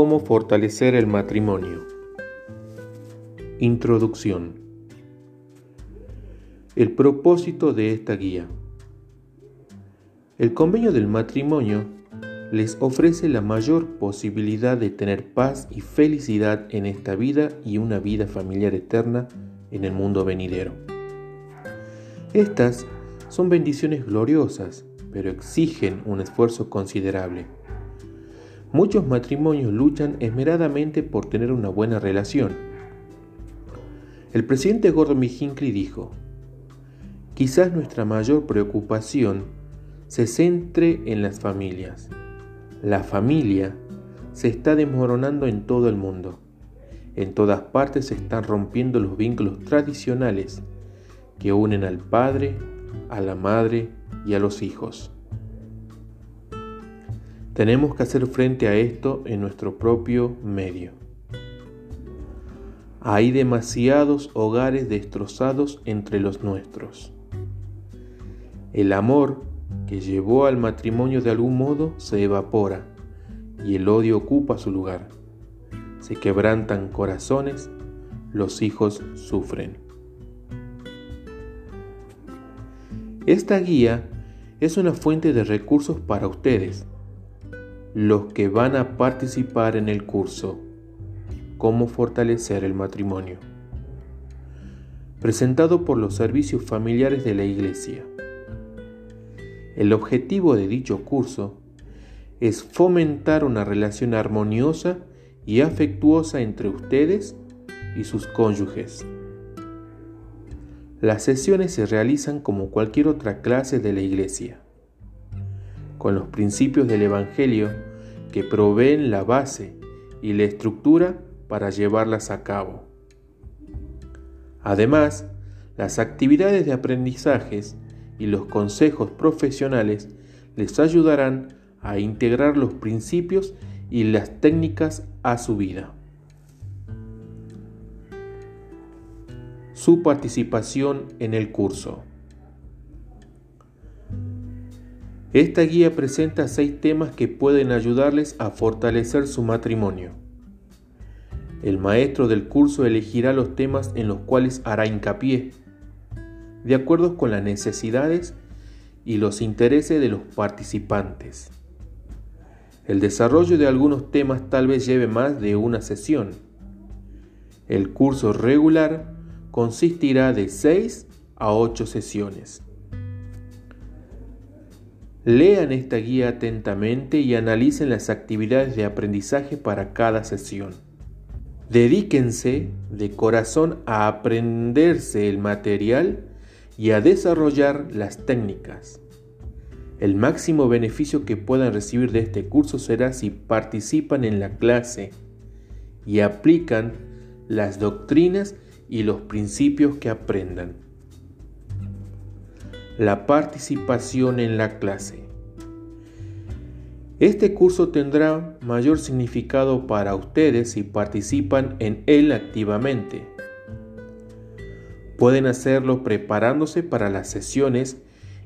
Cómo fortalecer el matrimonio. Introducción. El propósito de esta guía. El convenio del matrimonio les ofrece la mayor posibilidad de tener paz y felicidad en esta vida y una vida familiar eterna en el mundo venidero. Estas son bendiciones gloriosas, pero exigen un esfuerzo considerable Muchos matrimonios luchan esmeradamente por tener una buena relación. El presidente Gordon B. Hinckley dijo, quizás nuestra mayor preocupación se centre en las familias. La familia se está desmoronando en todo el mundo. En todas partes se están rompiendo los vínculos tradicionales que unen al padre, a la madre y a los hijos. Tenemos que hacer frente a esto en nuestro propio medio. Hay demasiados hogares destrozados entre los nuestros. El amor que llevó al matrimonio de algún modo se evapora y el odio ocupa su lugar. Se quebrantan corazones, los hijos sufren. Esta guía es una fuente de recursos para ustedes los que van a participar en el curso Cómo fortalecer el matrimonio, presentado por los servicios familiares de la Iglesia. El objetivo de dicho curso es fomentar una relación armoniosa y afectuosa entre ustedes y sus cónyuges. Las sesiones se realizan como cualquier otra clase de la Iglesia con los principios del Evangelio que proveen la base y la estructura para llevarlas a cabo. Además, las actividades de aprendizajes y los consejos profesionales les ayudarán a integrar los principios y las técnicas a su vida. Su participación en el curso. Esta guía presenta seis temas que pueden ayudarles a fortalecer su matrimonio. El maestro del curso elegirá los temas en los cuales hará hincapié, de acuerdo con las necesidades y los intereses de los participantes. El desarrollo de algunos temas tal vez lleve más de una sesión. El curso regular consistirá de 6 a 8 sesiones. Lean esta guía atentamente y analicen las actividades de aprendizaje para cada sesión. Dedíquense de corazón a aprenderse el material y a desarrollar las técnicas. El máximo beneficio que puedan recibir de este curso será si participan en la clase y aplican las doctrinas y los principios que aprendan la participación en la clase. Este curso tendrá mayor significado para ustedes si participan en él activamente. Pueden hacerlo preparándose para las sesiones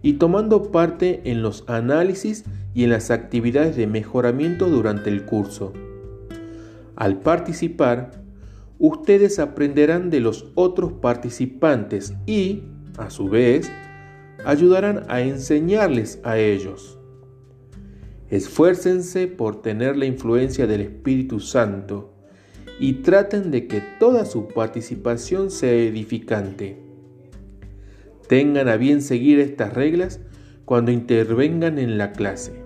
y tomando parte en los análisis y en las actividades de mejoramiento durante el curso. Al participar, ustedes aprenderán de los otros participantes y, a su vez, ayudarán a enseñarles a ellos. Esfuércense por tener la influencia del Espíritu Santo y traten de que toda su participación sea edificante. Tengan a bien seguir estas reglas cuando intervengan en la clase.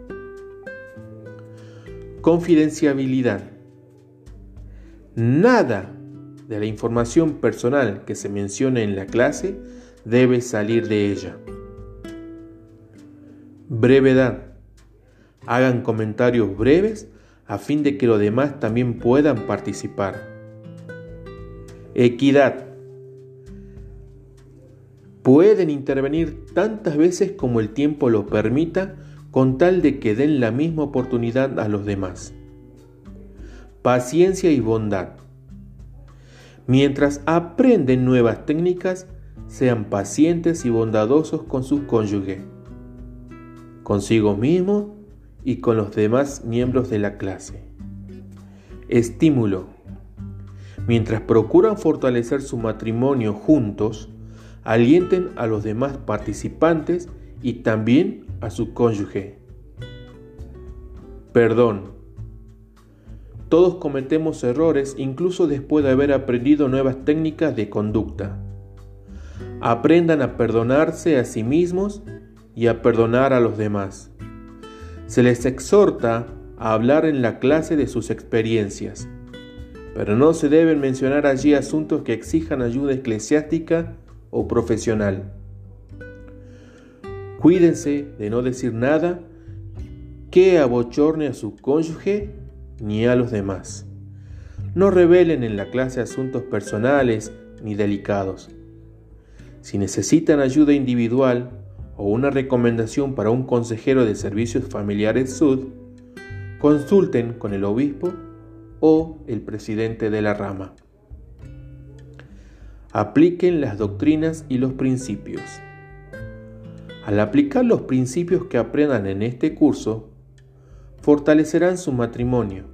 Confidenciabilidad. Nada de la información personal que se mencione en la clase debe salir de ella. Brevedad. Hagan comentarios breves a fin de que los demás también puedan participar. Equidad. Pueden intervenir tantas veces como el tiempo lo permita con tal de que den la misma oportunidad a los demás. Paciencia y bondad. Mientras aprenden nuevas técnicas, sean pacientes y bondadosos con sus cónyuges consigo mismo y con los demás miembros de la clase. Estímulo. Mientras procuran fortalecer su matrimonio juntos, alienten a los demás participantes y también a su cónyuge. Perdón. Todos cometemos errores incluso después de haber aprendido nuevas técnicas de conducta. Aprendan a perdonarse a sí mismos y a perdonar a los demás. Se les exhorta a hablar en la clase de sus experiencias, pero no se deben mencionar allí asuntos que exijan ayuda eclesiástica o profesional. Cuídense de no decir nada que abochorne a su cónyuge ni a los demás. No revelen en la clase asuntos personales ni delicados. Si necesitan ayuda individual o una recomendación para un consejero de servicios familiares SUD, consulten con el obispo o el presidente de la rama. Apliquen las doctrinas y los principios. Al aplicar los principios que aprendan en este curso, fortalecerán su matrimonio.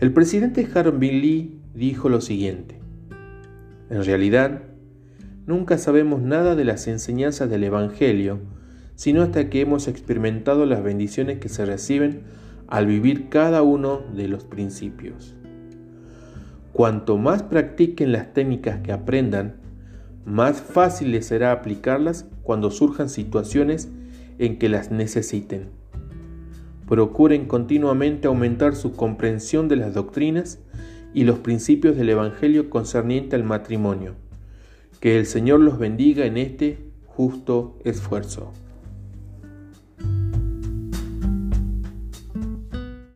El presidente Harvey Lee dijo lo siguiente, en realidad, nunca sabemos nada de las enseñanzas del Evangelio, sino hasta que hemos experimentado las bendiciones que se reciben al vivir cada uno de los principios. Cuanto más practiquen las técnicas que aprendan, más fácil les será aplicarlas cuando surjan situaciones en que las necesiten. Procuren continuamente aumentar su comprensión de las doctrinas y los principios del Evangelio concerniente al matrimonio. Que el Señor los bendiga en este justo esfuerzo.